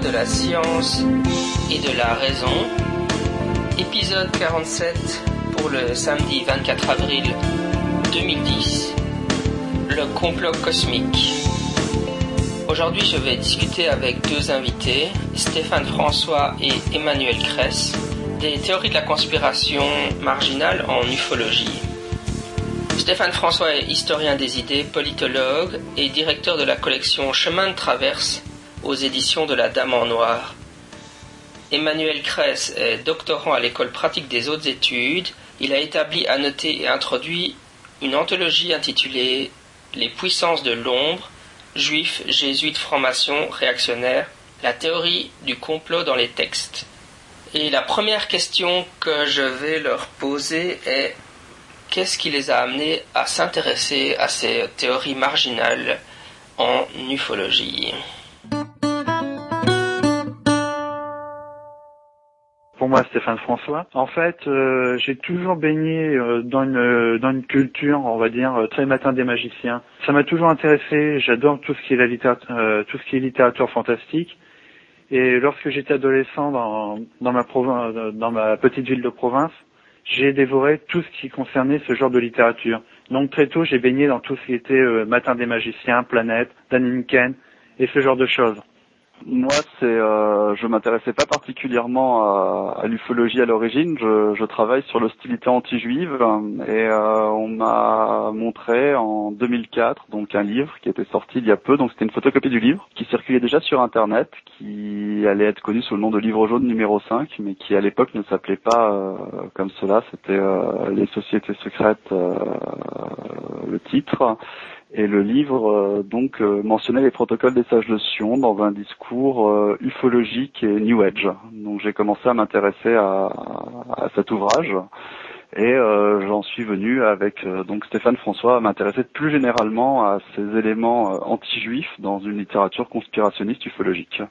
de la science et de la raison, épisode 47 pour le samedi 24 avril 2010, le complot cosmique. Aujourd'hui, je vais discuter avec deux invités, Stéphane François et Emmanuel Kress, des théories de la conspiration marginale en ufologie. Stéphane François est historien des idées, politologue et directeur de la collection Chemin de traverse aux éditions de la Dame en Noir. Emmanuel Kress est doctorant à l'école pratique des hautes études. Il a établi, annoté et introduit une anthologie intitulée Les puissances de l'ombre, juifs, jésuites, francs-maçons, réactionnaires, la théorie du complot dans les textes. Et la première question que je vais leur poser est qu'est-ce qui les a amenés à s'intéresser à ces théories marginales en ufologie? Pour moi Stéphane François. En fait, euh, j'ai toujours baigné euh, dans une dans une culture, on va dire euh, très matin des magiciens. Ça m'a toujours intéressé. J'adore tout ce qui est la littérature, tout ce qui est littérature fantastique. Et lorsque j'étais adolescent dans dans ma province, dans ma petite ville de province, j'ai dévoré tout ce qui concernait ce genre de littérature. Donc très tôt, j'ai baigné dans tout ce qui était Matin des magiciens, Planète, Dan et ce genre de choses. Moi, c'est, euh, je m'intéressais pas particulièrement à, à l'ufologie à l'origine. Je, je, travaille sur l'hostilité anti-juive et euh, on m'a montré en 2004 donc un livre qui était sorti il y a peu. Donc c'était une photocopie du livre qui circulait déjà sur Internet, qui allait être connu sous le nom de Livre jaune numéro 5, mais qui à l'époque ne s'appelait pas euh, comme cela. C'était euh, les sociétés secrètes, euh, le titre. Et le livre euh, donc euh, mentionnait les protocoles des sages de Sion dans un discours euh, ufologique et New Age. Donc j'ai commencé à m'intéresser à, à, cet ouvrage et j'en suis venu avec donc Stéphane François à m'intéresser plus généralement à ces éléments anti-juifs dans une littérature conspirationniste ufologique.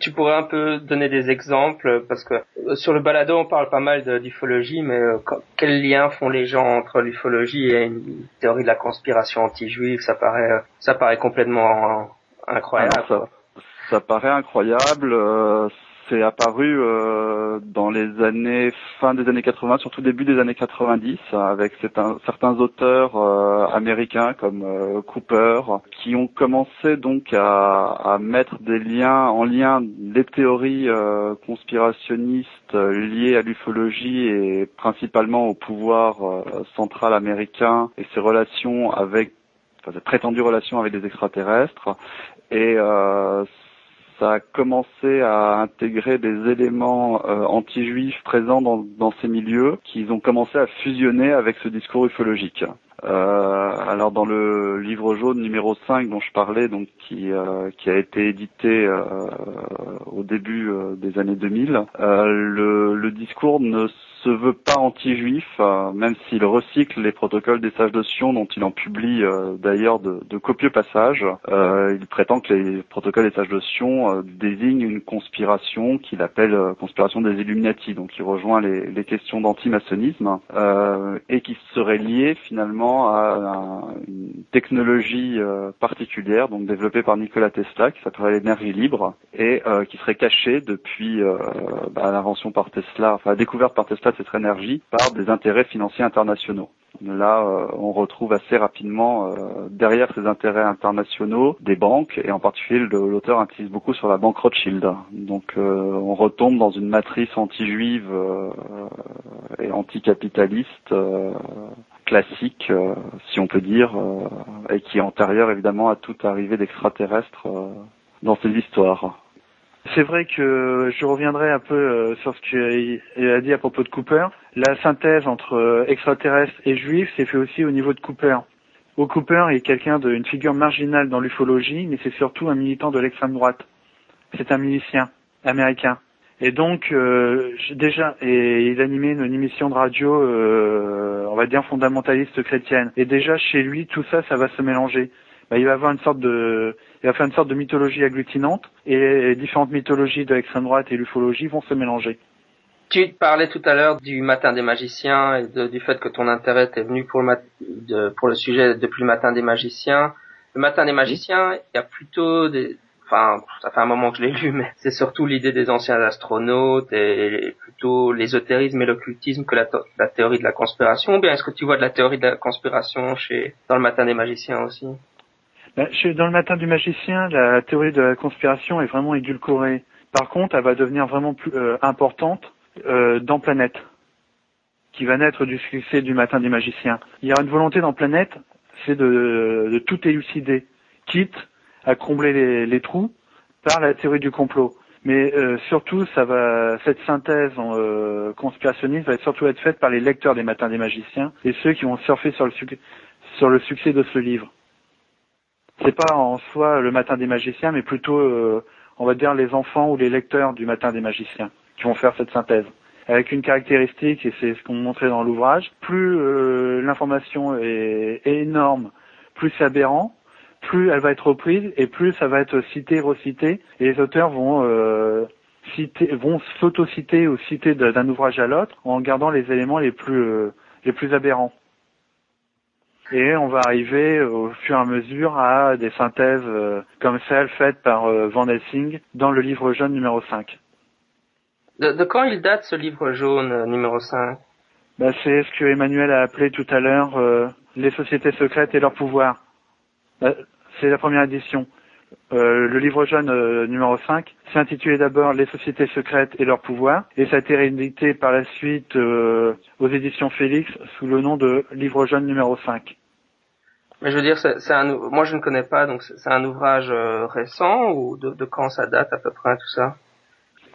Tu pourrais un peu donner des exemples parce que euh, sur le balado on parle pas mal d'ufologie, mais euh, quels liens font les gens entre l'ufologie et une théorie de la conspiration anti-juive? Ça paraît, euh, ça paraît complètement incroyable. ça, ça, paraît incroyable c'est apparu euh, dans les années fin des années 80, surtout début des années 90, avec certains auteurs euh, américains comme euh, Cooper, qui ont commencé donc à, mettre des liens en lien les théories conspirationnistes liées à l'ufologie et principalement au pouvoir central américain et ses relations avec enfin, ses prétendues relations avec des extraterrestres. Et ça a commencé à intégrer des éléments euh, anti-juifs présents dans, ces milieux qu'ils ont commencé à fusionner avec ce discours ufologique. Euh, alors dans le livre jaune numéro 5 dont je parlais, donc qui, euh, qui a été édité euh, au début euh, des années 2000, le, le discours ne se veut pas anti-juif, euh, même s'il recycle les protocoles des sages de Sion, dont il en publie euh, d'ailleurs de, copieux passages. Euh, il prétend que les protocoles des sages de Sion désignent une conspiration qu'il appelle conspiration des Illuminati, donc qui rejoint les, les questions d'antimaçonnisme, et qui serait liée finalement à, une technologie particulière, donc développée par Nikola Tesla, qui s'appelle l'énergie libre, et qui serait cachée depuis bah, l'invention par Tesla, enfin la découverte par Tesla cette énergie par des intérêts financiers internationaux. Là, euh, on retrouve assez rapidement euh, derrière ces intérêts internationaux des banques, et en particulier l'auteur insiste beaucoup sur la banque Rothschild. Donc euh, on retombe dans une matrice anti-juive et anticapitaliste classique, si on peut dire, et qui est antérieure évidemment à toute arrivée d'extraterrestres dans ces histoires. C'est vrai que je reviendrai un peu euh, sur ce qu'il a dit à propos de Cooper. La synthèse entre euh, extraterrestres et juifs s'est fait aussi au niveau de Cooper. Au Cooper est quelqu'un d'une figure marginale dans l'ufologie, mais c'est surtout un militant de l'extrême droite. C'est un milicien américain. Et donc euh, déjà, et il animait une, émission de radio, on va dire fondamentaliste chrétienne. Et déjà chez lui, tout ça, ça va se mélanger. Bah, il va avoir une sorte de, il va faire une sorte de mythologie agglutinante et les différentes mythologies de l'extrême droite et l'ufologie vont se mélanger. Tu parlais tout à l'heure du matin des magiciens et du fait que ton intérêt est venu pour le, sujet depuis le matin des magiciens. le Matin des magiciens, il y a plutôt des, enfin, ça fait un moment que je l'ai lu, mais c'est surtout l'idée des anciens astronautes et plutôt l'ésotérisme et l'occultisme que la, la, théorie de la conspiration. Ou bien est-ce que tu vois de la théorie de la conspiration chez dans le Matin des magiciens aussi? Dans le Matin du magicien, la théorie de la conspiration est vraiment édulcorée. Par contre, elle va devenir vraiment plus euh, importante euh, dans Planète, qui va naître du succès du Matin des magiciens. Il y a une volonté dans Planète, c'est de, tout élucider, quitte à combler les, trous par la théorie du complot. Mais euh, surtout, ça va, cette synthèse conspirationniste va surtout être faite par les lecteurs des Matins des Magiciens et ceux qui vont surfer sur le succès de ce livre. C'est pas en soi le Matin des Magiciens, mais plutôt, euh, on va dire, les enfants ou les lecteurs du Matin des Magiciens qui vont faire cette synthèse. Avec une caractéristique, et c'est ce qu'on montrait dans l'ouvrage, plus euh, l'information est, énorme, plus c'est aberrant, plus elle va être reprise et plus ça va être cité, recité, et les auteurs vont euh, citer, vont s'auto-citer ou citer d'un ouvrage à l'autre en gardant les éléments les plus euh, les plus aberrants. Et on va arriver au fur et à mesure à des synthèses euh, comme celle faite par Van Helsing dans le livre jaune numéro 5. De, de quand il date ce livre jaune numéro 5 bah, C'est ce que Emmanuel a appelé tout à l'heure les sociétés secrètes et leur pouvoir. Bah, c'est la première édition. Euh, le livre jaune euh, numéro 5 s'intitulait d'abord Les sociétés secrètes et leur pouvoir et ça a été réédité par la suite euh, aux éditions Félix sous le nom de livre jaune numéro 5. Mais je veux dire, c'est un, moi je ne connais pas, donc c'est un ouvrage récent ou de, de, quand ça date à peu près tout ça?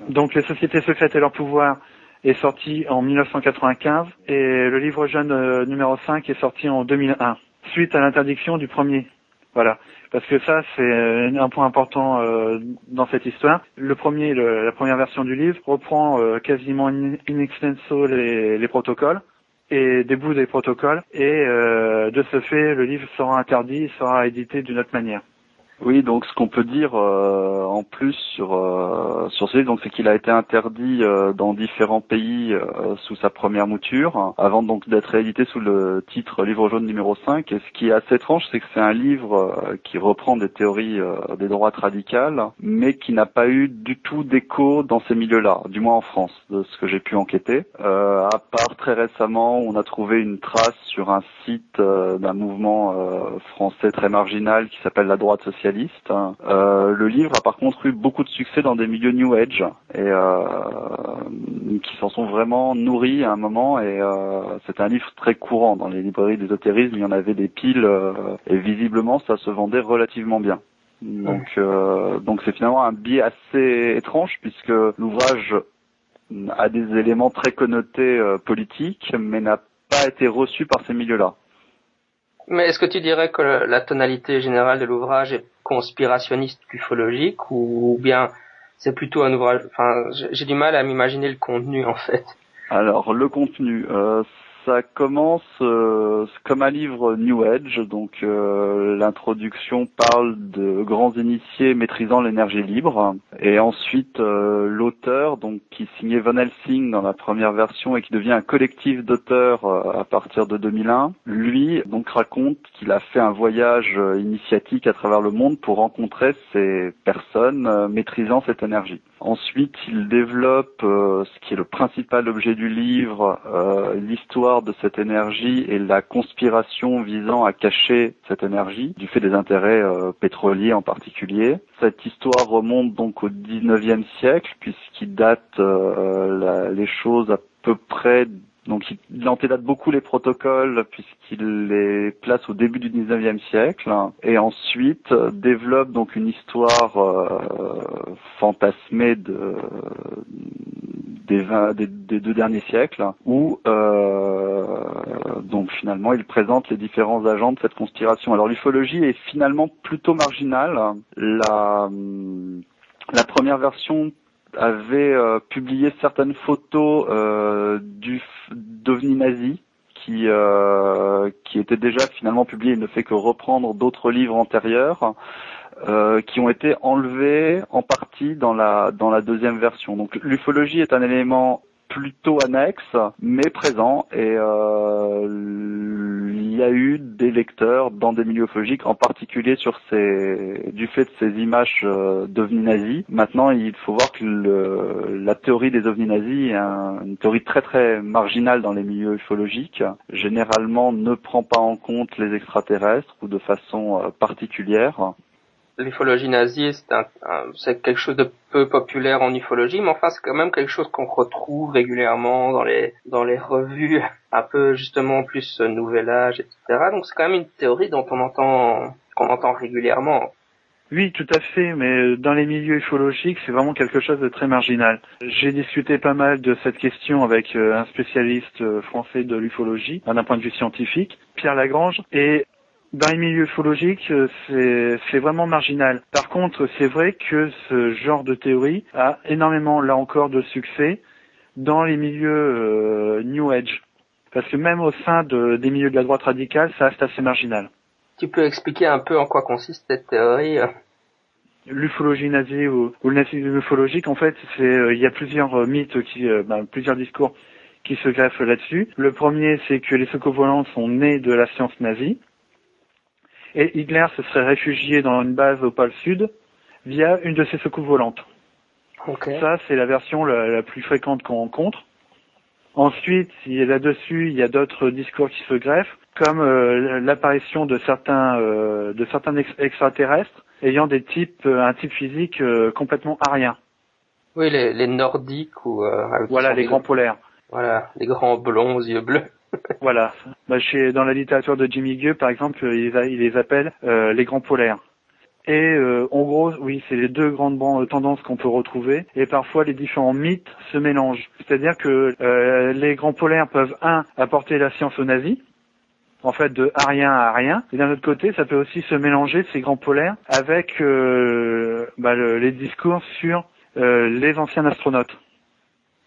Donc Les sociétés secrètes et leur pouvoir est sorti en 1995 et le livre jaune numéro 5 est sorti en 2001 suite à l'interdiction du premier. Voilà, parce que ça c'est euh, un point important euh, dans cette histoire. Le premier, la première version du livre reprend euh, quasiment in, extenso les, les, protocoles et des bouts des protocoles, et de ce fait, le livre sera interdit, sera édité d'une autre manière. Oui, donc ce qu'on peut dire euh, en plus sur euh, sur ce livre, donc c'est qu'il a été interdit euh, dans différents pays sous sa première mouture, avant donc d'être réédité sous le titre Livre jaune numéro 5. Et ce qui est assez étrange, c'est que c'est un livre qui reprend des théories des droites radicales, mais qui n'a pas eu du tout d'écho dans ces milieux-là, du moins en France, de ce que j'ai pu enquêter. à part très récemment, on a trouvé une trace sur un site d'un mouvement français très marginal qui s'appelle la droite sociale Euh, le livre a par contre eu beaucoup de succès dans des milieux New Age et euh, qui s'en sont vraiment nourris à un moment et euh, c'est un livre très courant dans les librairies d'ésotérisme. Il y en avait des piles et visiblement ça se vendait relativement bien. Donc donc c'est finalement un biais assez étrange puisque l'ouvrage a des éléments très connotés politiques mais n'a pas été reçu par ces milieux-là. Mais est-ce que tu dirais que la tonalité générale de l'ouvrage est conspirationniste ufologique ou, bien c'est plutôt un ouvrage enfin j'ai du mal à m'imaginer le contenu en fait. Alors le contenu, euh, ça commence euh, comme un livre New Age, donc euh, l'introduction parle de grands initiés maîtrisant l'énergie libre, et ensuite euh, l'auteur, donc qui signait Van Helsing dans la première version et qui devient un collectif d'auteurs à partir de 2001, lui donc raconte qu'il a fait un voyage initiatique à travers le monde pour rencontrer ces personnes maîtrisant cette énergie. Ensuite, il développe ce qui est le principal objet du livre, l'histoire de cette énergie et la conspiration visant à cacher cette énergie, du fait des intérêts euh, pétroliers en particulier. Cette histoire remonte donc au 19e siècle, puisqu'il date euh, les choses à peu près donc il antedate beaucoup les protocoles puisqu'il les place au début du 19e siècle et ensuite euh, développe donc une histoire fantasmée de des, deux derniers siècles, où euh, donc finalement il présente les différents agents de cette conspiration. Alors l'ufologie est finalement plutôt marginale. La première version avait euh, publié certaines photos euh, du d'OVNI nazi qui euh, qui était déjà finalement publié. Il ne fait que reprendre d'autres livres antérieurs. Euh, qui ont été enlevés en partie dans la dans la deuxième version. Donc l'ufologie est un élément plutôt annexe, mais présent. Et euh, il y a eu des lecteurs dans des milieux ufologiques, en particulier sur ces, du fait de ces images euh, d'ovnis nazis. Maintenant, il faut voir que le, la théorie des ovnis nazis est une théorie très très marginale dans les milieux ufologiques. Généralement, ne prend pas en compte les extraterrestres ou de façon euh, particulière l'ufologie nazie, c'est quelque chose de peu populaire en ufologie, mais enfin c'est quand même quelque chose qu'on retrouve régulièrement dans les dans les revues un peu justement plus nouvel âge, etc. Donc c'est quand même une théorie dont on entend qu'on entend régulièrement. Oui, tout à fait, mais dans les milieux ufologiques, c'est vraiment quelque chose de très marginal. J'ai discuté pas mal de cette question avec euh, un spécialiste euh, français de l'ufologie, d'un point de vue scientifique, Pierre Lagrange, et dans les milieux ufologiques, euh, c'est vraiment marginal. Par contre, c'est vrai que ce genre de théorie a énormément, là encore, de succès dans les milieux euh, New Age. Parce que même au sein de, des milieux de la droite radicale, ça reste assez marginal. Tu peux expliquer un peu en quoi consiste cette théorie euh L'ufologie nazie ou, le nazisme ufologique, en fait, c'est il y a plusieurs mythes, qui, ben, plusieurs discours qui se greffent là-dessus. Le premier, c'est que les secours sont nés de la science nazie et Hitler se serait réfugié dans une base au pôle sud via une de ses secousses volantes. Ça, c'est la version la, plus fréquente qu'on rencontre. Ensuite, là-dessus, il y a d'autres discours qui se greffent, comme euh, l'apparition de certains euh, de certains extraterrestres ayant des types euh, un type physique complètement arien. Oui, les, les nordiques ou voilà les grands polaires. Voilà, les grands blonds aux yeux bleus. Voilà. Bah, chez, dans la littérature de Jimmy Gueux, par exemple, il, il les appelle euh, les grands polaires. Et euh, en gros, oui, c'est les deux grandes tendances qu'on peut retrouver. Et parfois, les différents mythes se mélangent. C'est-à-dire que euh, les grands polaires peuvent, un, apporter la science aux nazis, en fait, de rien à rien. Et d'un autre côté, ça peut aussi se mélanger, ces grands polaires, avec bah, les discours sur les anciens astronautes.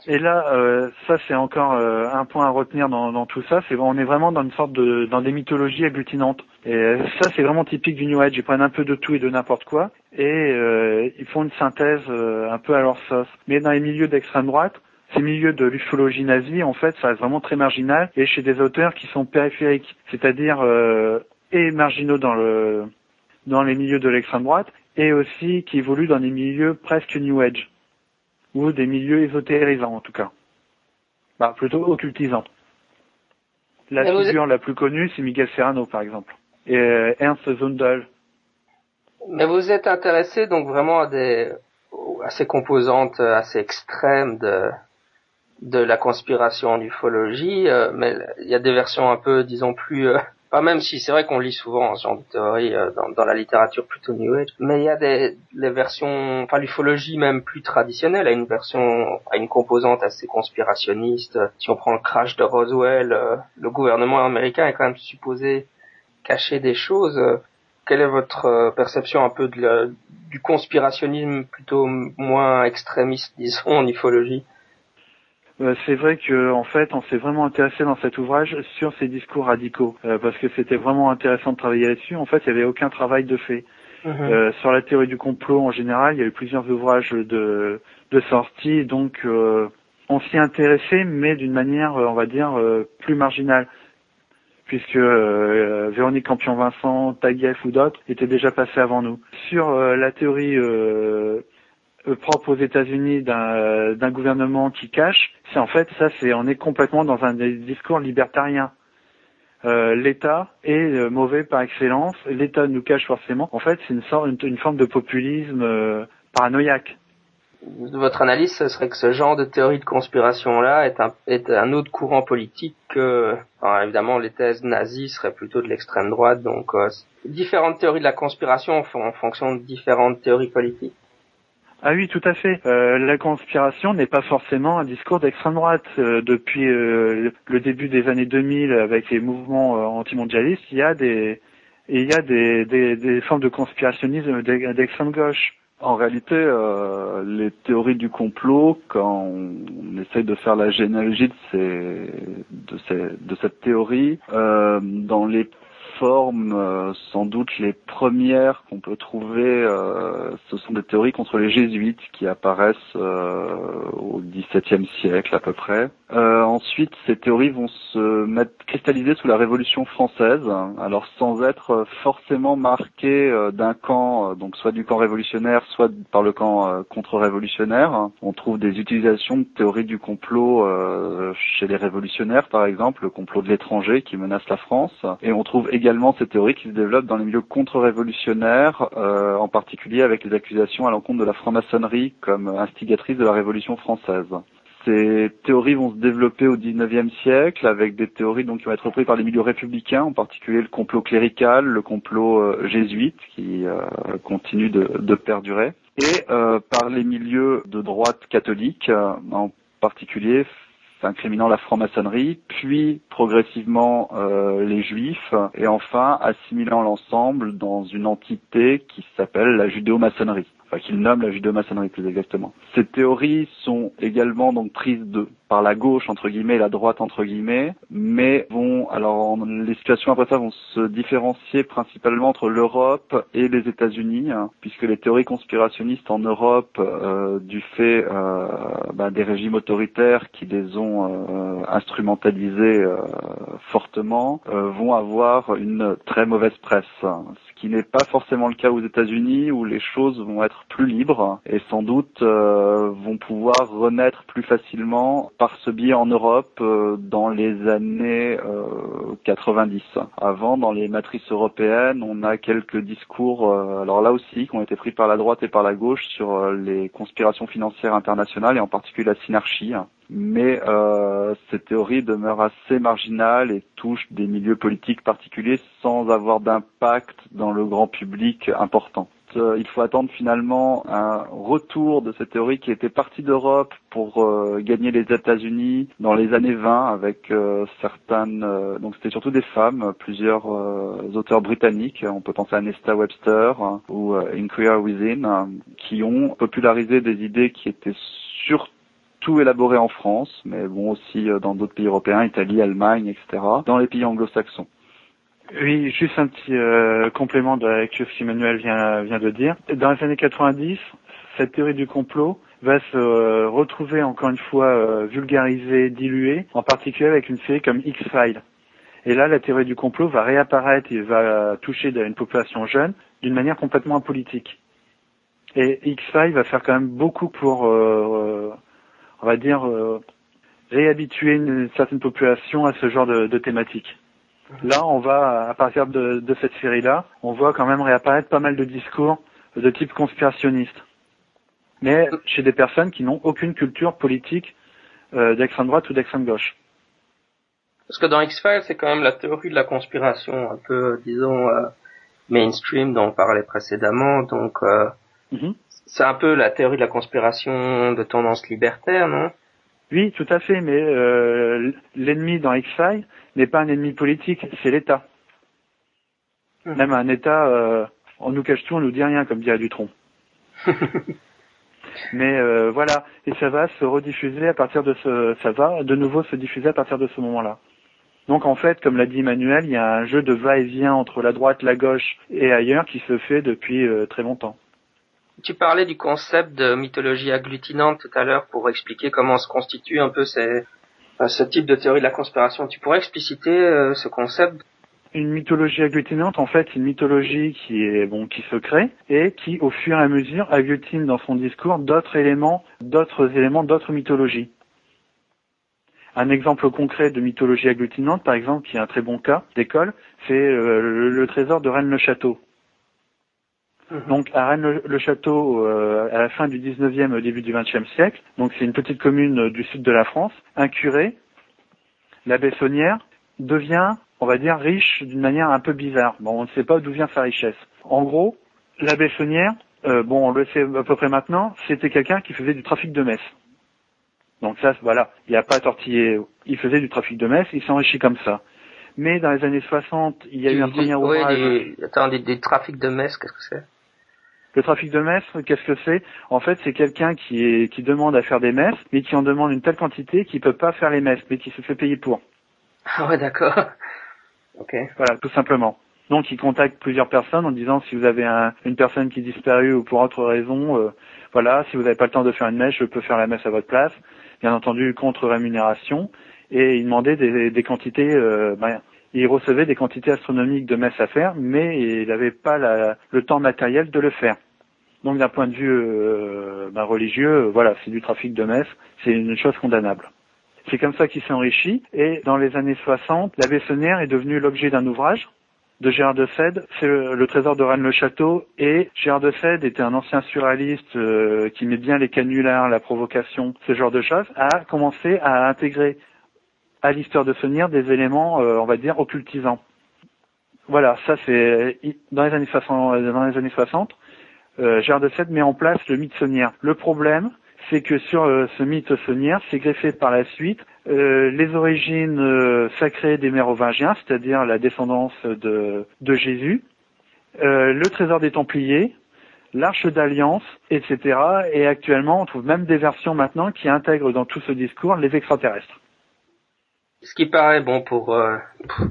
Et là, euh, ça c'est encore euh, un point à retenir dans, dans tout ça, c'est on est vraiment dans une sorte de dans des mythologies agglutinantes. Et euh, ça c'est vraiment typique du New Age. Ils prennent un peu de tout et de n'importe quoi et ils font une synthèse un peu à leur sauce. Mais dans les milieux d'extrême droite, ces milieux de l'ufologie nazie, en fait, ça reste vraiment très marginal et chez des auteurs qui sont périphériques, c'est-à-dire et marginaux dans le dans les milieux de l'extrême droite et aussi qui évoluent dans des milieux presque New Age ou des milieux ésotérisants en tout cas. Bah, plutôt occultisants. La figure la plus connue, c'est Miguel Serrano par exemple, et euh, Ernst Zundel. Mais vous êtes intéressé donc vraiment à des à ces composantes assez extrêmes de de la conspiration en ufologie, euh, mais il y a des versions un peu, disons, plus euh, même si c'est vrai qu'on lit souvent ce genre de théorie dans, la littérature plutôt New Age, mais il y a des les versions, enfin l'ufologie même plus traditionnelle a une version, a une composante assez conspirationniste. Si on prend le crash de Roswell, euh, le gouvernement américain est quand même supposé cacher des choses. Quelle est votre euh, perception un peu de du conspirationnisme plutôt moins extrémiste, disons, en ufologie? Euh, c'est vrai que en fait, on s'est vraiment intéressé dans cet ouvrage sur ces discours radicaux, euh, parce que c'était vraiment intéressant de travailler là-dessus. En fait, il n'y avait aucun travail de fait. Mhm. Euh, sur la théorie du complot en général, il y a eu plusieurs ouvrages de, de sortie, donc on s'y intéressait, mais d'une manière, on va dire, plus marginale, puisque Véronique Campion-Vincent, Taguieff ou d'autres étaient déjà passés avant nous. Sur la théorie euh, propre aux États-Unis d'un d'un gouvernement qui cache, c'est en fait ça, c'est on est complètement dans un discours libertarien. Euh, L'État est euh, mauvais par excellence. L'État nous cache forcément. En fait, c'est une sorte, une, forme de populisme euh, paranoïaque. Votre analyse, ce serait que ce genre de théorie de conspiration-là est un, est un autre courant politique que, évidemment, les thèses nazies seraient plutôt de l'extrême droite. Donc, différentes théories de la conspiration en fonction de différentes théories politiques. Ah oui, tout à fait. Euh, la conspiration n'est pas forcément un discours d'extrême droite. Euh, depuis euh, le début des années 2000, avec les mouvements antimondialistes, il y a des il y a des, des, des formes de conspirationnisme d'extrême gauche. En réalité, les théories du complot, quand on, essaye de faire la généalogie de, ces, de, ces, de cette théorie, dans les forme, euh, sans doute les premières qu'on peut trouver, euh, ce sont des théories contre les jésuites qui apparaissent euh, au XVIIe siècle à peu près. ensuite, ces théories vont se mettre cristalliser sous la Révolution française, alors sans être forcément marquées d'un camp, donc soit du camp révolutionnaire, soit par le camp contre-révolutionnaire. On trouve des utilisations de théories du complot chez les révolutionnaires, par exemple, le complot de l'étranger qui menace la France, et on trouve également ces théories qui se développent dans les milieux contre-révolutionnaires, euh, en particulier avec les accusations à l'encontre de la franc-maçonnerie comme instigatrice de la Révolution française. Ces théories vont se développer au XIXe siècle avec des théories donc qui vont être reprises par les milieux républicains, en particulier le complot clérical, le complot euh, jésuite qui euh, continue de, de, perdurer, et par les milieux de droite catholique, en particulier incriminant la franc-maçonnerie, puis progressivement euh, les juifs, et enfin assimilant l'ensemble dans une entité qui s'appelle la judéo-maçonnerie qu'il nomme la judéo-maçonnerie plus exactement. Ces théories sont également donc prises de par la gauche entre guillemets et la droite entre guillemets, mais vont alors les situations après ça vont se différencier principalement entre l'Europe et les États-Unis, hein, puisque les théories conspirationnistes en Europe, euh, du fait euh, bah, des régimes autoritaires qui les ont euh, instrumentalisés euh, fortement, euh, vont avoir une très mauvaise presse, ce qui n'est pas forcément le cas aux États-Unis où les choses vont être plus libres et sans doute euh, vont pouvoir renaître plus facilement par ce biais en Europe euh, dans les années 90. Euh, Avant, dans les matrices européennes, on a quelques discours, alors là aussi, qui ont été pris par la droite et par la gauche sur les conspirations financières internationales et en particulier la synarchie mais euh, cette théorie demeure assez marginale et touche des milieux politiques particuliers sans avoir d'impact dans le grand public important. Euh, il faut attendre finalement un retour de cette théorie qui était partie d'Europe pour euh, gagner les États-Unis dans les années 20 avec euh, certaines donc c'était surtout des femmes, plusieurs auteurs britanniques, on peut penser à Nesta Webster hein, ou Inquirer Within qui ont popularisé des idées qui étaient surtout élaborées en France, mais bon aussi dans d'autres pays européens, Italie, Allemagne, etc., dans les pays anglo-saxons. Oui, juste un petit euh, complément de ce qu'Emmanuel vient, vient de dire. Dans les années 90, cette théorie du complot va se euh, retrouver encore une fois euh, vulgarisée, diluée, en particulier avec une série comme X-Files. Et là, la théorie du complot va réapparaître et va toucher une population jeune d'une manière complètement apolitique. Et X-Files va faire quand même beaucoup pour, on va dire, réhabituer une, certaine population à ce genre de, de thématique. Là, on va, à partir de, cette série-là, on voit quand même réapparaître pas mal de discours de type conspirationniste. Mais chez des personnes qui n'ont aucune culture politique euh, d'extrême droite ou d'extrême gauche. Parce que dans X-Files, c'est quand même la théorie de la conspiration un peu, disons, euh, mainstream dont on parlait précédemment. Donc, euh, mm-hmm. C'est un peu la théorie de la conspiration de tendance libertaire, non? Oui, tout à fait, mais euh, l'ennemi dans X-Files n'est pas un ennemi politique, c'est l'État. Hum. Même un État, euh, on nous cache tout, on nous dit rien, comme dirait Dutron. mais euh, voilà, et ça va se rediffuser à partir de ce, ça va de nouveau se diffuser à partir de ce moment-là. Donc en fait, comme l'a dit Emmanuel, il y a un jeu de va-et-vient entre la droite, la gauche et ailleurs qui se fait depuis très longtemps. Tu parlais du concept de mythologie agglutinante tout à l'heure pour expliquer comment se constitue un peu ce type de théorie de la conspiration. Tu pourrais expliciter euh, ce concept? Une mythologie agglutinante, en fait, c'est une mythologie qui est bon, qui se crée et qui, au fur et à mesure, agglutine dans son discours d'autres éléments, d'autres éléments, d'autres mythologies. Un exemple concret de mythologie agglutinante, par exemple, qui est un très bon cas d'école, c'est euh, le, trésor de Rennes-le-Château. Mhm. Donc à Rennes-le-Château, euh, à la fin du 19e, au début du 20e siècle, donc c'est une petite commune euh, du sud de la France, un curé, l'abbé Saunière, devient, on va dire, riche d'une manière un peu bizarre. Bon, on ne sait pas d'où vient sa richesse. En gros, l'abbé Saunière, euh, bon, on le sait à peu près maintenant, c'était quelqu'un qui faisait du trafic de messe. Donc ça, voilà, il n'y a pas à tortiller. Il faisait du trafic de messe, il s'enrichit comme ça. Mais dans les années 60, il y a eu un premier ouvrage... Des, attends, des, des trafics de messe, qu'est-ce que c'est? Le trafic de messes, qu'est-ce que c'est? En fait, c'est quelqu'un qui, est, qui demande à faire des messes, mais qui en demande une telle quantité qu'il peut pas faire les messes, mais qui se fait payer pour. Ah ouais, d'accord. Ok. Voilà, tout simplement. Donc il contacte plusieurs personnes en disant si vous avez une personne qui est disparue ou pour autre raison, euh, voilà, si vous n'avez pas le temps de faire une messe, je peux faire la messe à votre place. Bien entendu contre rémunération. Et il demandait des, quantités, euh, il recevait des quantités astronomiques de messe à faire, mais il n'avait pas le temps matériel de le faire. Donc d'un point de vue euh, ben, religieux, voilà, c'est du trafic de messe, c'est une chose condamnable. C'est comme ça qu'il s'est enrichi. Et dans les années 60, la Bessonnière est devenue l'objet d'un ouvrage de Gérard de Sède, c'est le, trésor de Rennes-le-Château. Et Gérard de Sède était un ancien surréaliste euh, qui met bien les canulars, la provocation, ce genre de choses, a commencé à intégrer à l'histoire de Sonnière des éléments, euh, on va dire, occultisants. Voilà, ça c'est dans les années 60. Dans les années 60 euh, Gérard de Sède met en place le mythe Sonnière. Le problème, c'est que sur euh, ce mythe sonnière, c'est greffé par la suite euh, les origines euh, sacrées des mérovingiens, c'est-à-dire la descendance de, de Jésus, le trésor des Templiers, l'arche d'alliance, etc. Et actuellement, on trouve même des versions maintenant qui intègrent dans tout ce discours les extraterrestres. Ce qui paraît bon pour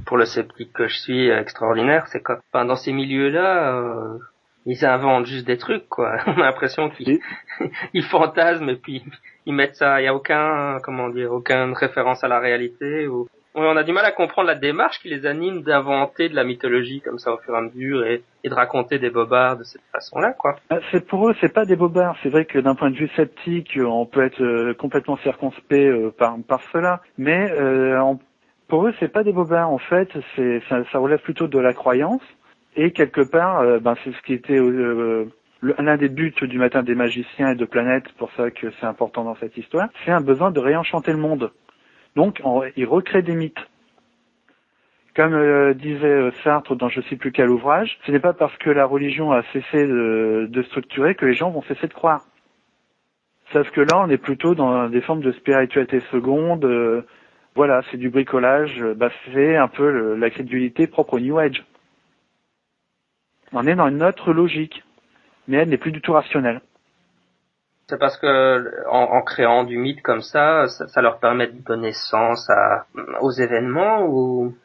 pour le sceptique que je suis extraordinaire, c'est que dans ces milieux-là, ils inventent juste des trucs, quoi. On a l'impression qu'ils ils fantasment et puis ils mettent ça. Il y a aucun, comment dire, aucune référence à la réalité. Ou... On a du mal à comprendre la démarche qui les anime d'inventer de la mythologie comme ça au fur et à mesure et, de raconter des bobards de cette façon-là, quoi. Ah, c'est pour eux, c'est pas des bobards. C'est vrai que d'un point de vue sceptique, on peut être euh, complètement circonspect euh, par par cela, mais euh, pour eux, c'est pas des bobards. En fait, ça, relève plutôt de la croyance et quelque part, euh, ben, c'est ce qui était euh, l'un des buts du matin des magiciens et de Planète, pour ça que c'est important dans cette histoire, c'est un besoin de réenchanter le monde. Donc, on, il recrée des mythes. Comme euh, disait Sartre dans je ne sais plus quel ouvrage, ce n'est pas parce que la religion a cessé de, structurer que les gens vont cesser de croire. Sauf que là, on est plutôt dans des formes de spiritualité seconde. voilà, c'est du bricolage. Bah, c'est un peu la crédulité propre au New Age. On est dans une autre logique, mais elle n'est plus du tout rationnelle. C'est parce que en, créant du mythe comme ça, ça, leur permet de donner sens à, aux événements ou?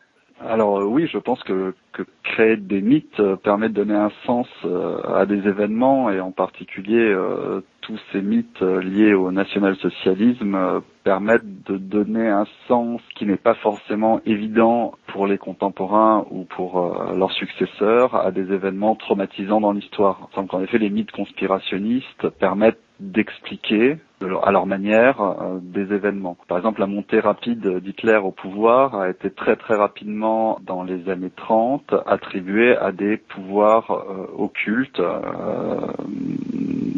Alors euh, oui, je pense que, que créer des mythes euh, permet de donner un sens euh, à des événements et en particulier tous ces mythes liés au national-socialisme permettent de donner un sens qui n'est pas forcément évident pour les contemporains ou pour leurs successeurs à des événements traumatisants dans l'histoire. Il semble qu'en effet les mythes conspirationnistes permettent d'expliquer à leur manière euh, des événements. Par exemple, la montée rapide d'Hitler au pouvoir a été très très rapidement dans les années 30 attribuée à des pouvoirs euh, occultes euh,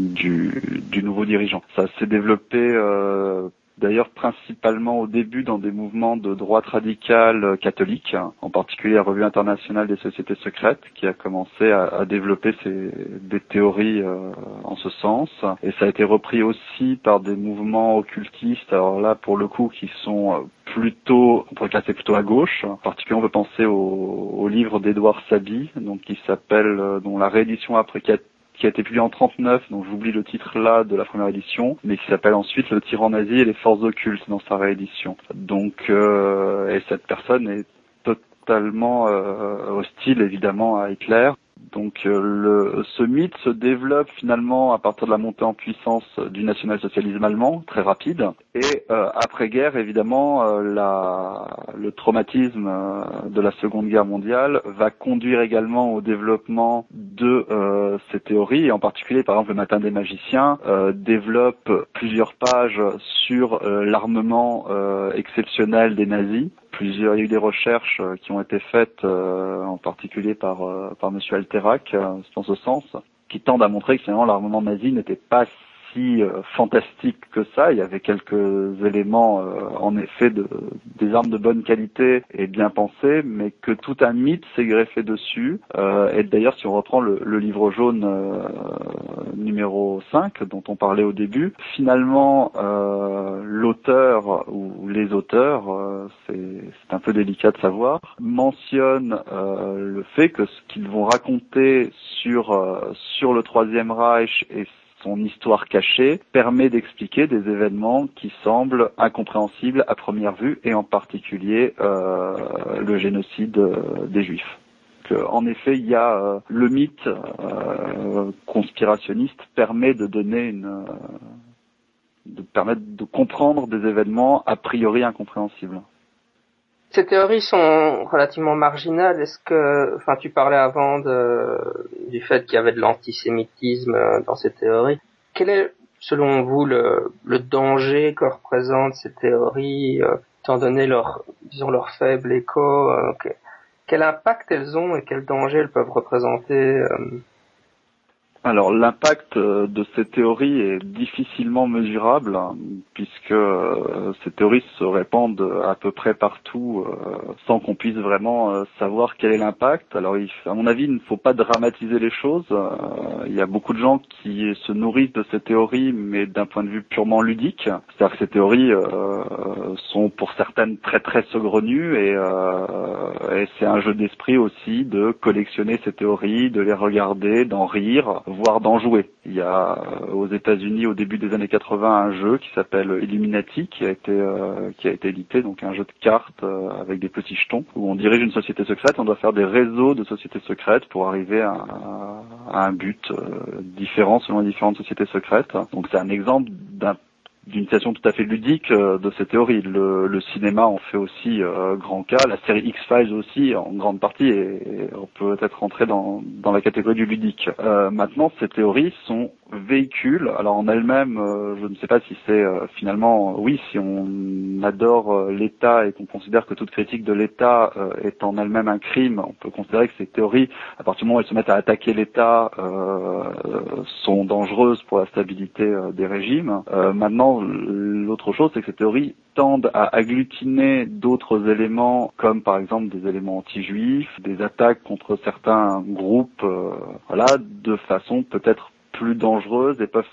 du, du, nouveau dirigeant. Ça s'est développé d'ailleurs principalement au début dans des mouvements de droite radicale catholique, en particulier la Revue internationale des sociétés secrètes, qui a commencé à, à développer ces, des théories euh, en ce sens. Et ça a été repris aussi par des mouvements occultistes, alors là pour le coup qui sont plutôt, on pourrait classer plutôt à gauche. En particulier, on peut penser au, au livre d'Edouard Sabi, donc qui s'appelle, euh, dont la réédition après qui a été publié en 39, donc j'oublie le titre là de la première édition, mais qui s'appelle ensuite Le tyran nazi et les forces occultes dans sa réédition. Donc, euh, et cette personne est totalement euh, hostile évidemment à Hitler. Donc euh, le, ce mythe se développe finalement à partir de la montée en puissance du national-socialisme allemand, très rapide. Et euh, après-guerre, évidemment, euh, la, le traumatisme de la Seconde Guerre mondiale va conduire également au développement de ces théories. Et en particulier, par exemple, le Matin des magiciens développe plusieurs pages sur l'armement exceptionnel des nazis il y a eu des recherches euh, qui ont été faites, euh, en particulier par euh, par Monsieur Alterac, dans ce sens, qui tendent à montrer que finalement l'armement nazi n'était pas si euh, fantastique que ça. Il y avait quelques éléments, euh, en effet, de, des armes de bonne qualité et bien pensées, mais que tout un mythe s'est greffé dessus. Euh, et d'ailleurs, si on reprend le, le livre jaune numéro 5, dont on parlait au début, finalement, l'auteur ou les auteurs, c'est un peu délicat de savoir, mentionnent le fait que ce qu'ils vont raconter sur sur le Troisième Reich et son histoire cachée permet d'expliquer des événements qui semblent incompréhensibles à première vue et en particulier euh, le génocide euh, des juifs. en effet, il y a le mythe conspirationniste permet de donner une de permettre de comprendre des événements a priori incompréhensibles. Ces théories sont relativement marginales. Est-ce que, enfin, tu parlais avant de, du fait qu'il y avait de l'antisémitisme dans ces théories. Quel est, selon vous, le, le danger que représentent ces théories, euh, étant donné leur, disons, leur faible écho euh, Quel impact elles ont et quel danger elles peuvent représenter euh, alors l'impact euh, de ces théories est difficilement mesurable hein, puisque euh, ces théories se répandent à peu près partout euh, sans qu'on puisse vraiment savoir quel est l'impact. Alors à mon avis, il ne faut pas dramatiser les choses. Il y a beaucoup de gens qui se nourrissent de ces théories mais d'un point de vue purement ludique. C'est-à-dire que ces théories sont pour certaines très très saugrenues et c'est un jeu d'esprit aussi de collectionner ces théories, de les regarder, d'en rire voire d'en jouer. Il y a euh, aux États-Unis au début des années 80 un jeu qui s'appelle Illuminati qui a été euh, qui a été édité, donc un jeu de cartes euh, avec des petits jetons où on dirige une société secrète, on doit faire des réseaux de sociétés secrètes pour arriver à, à un but différent selon les différentes sociétés secrètes. Donc c'est un exemple d'un d'une situation tout à fait ludique euh, de ces théories. Le, cinéma en fait aussi euh, grand cas, la série X-Files aussi en grande partie, et, on peut être rentré dans, dans la catégorie du ludique. Euh, maintenant, ces théories sont véhicules. Alors en elles-mêmes, je ne sais pas si c'est finalement, oui, si on adore l'État et qu'on considère que toute critique de l'État est en elle-même un crime, on peut considérer que ces théories, à partir du moment où elles se mettent à attaquer l'État, sont dangereuses pour la stabilité des régimes. maintenant, l'autre chose, c'est que ces théories tendent à agglutiner d'autres éléments, comme par exemple des éléments anti-juifs, des attaques contre certains groupes, euh, voilà, de façon peut-être plus dangereuse et peuvent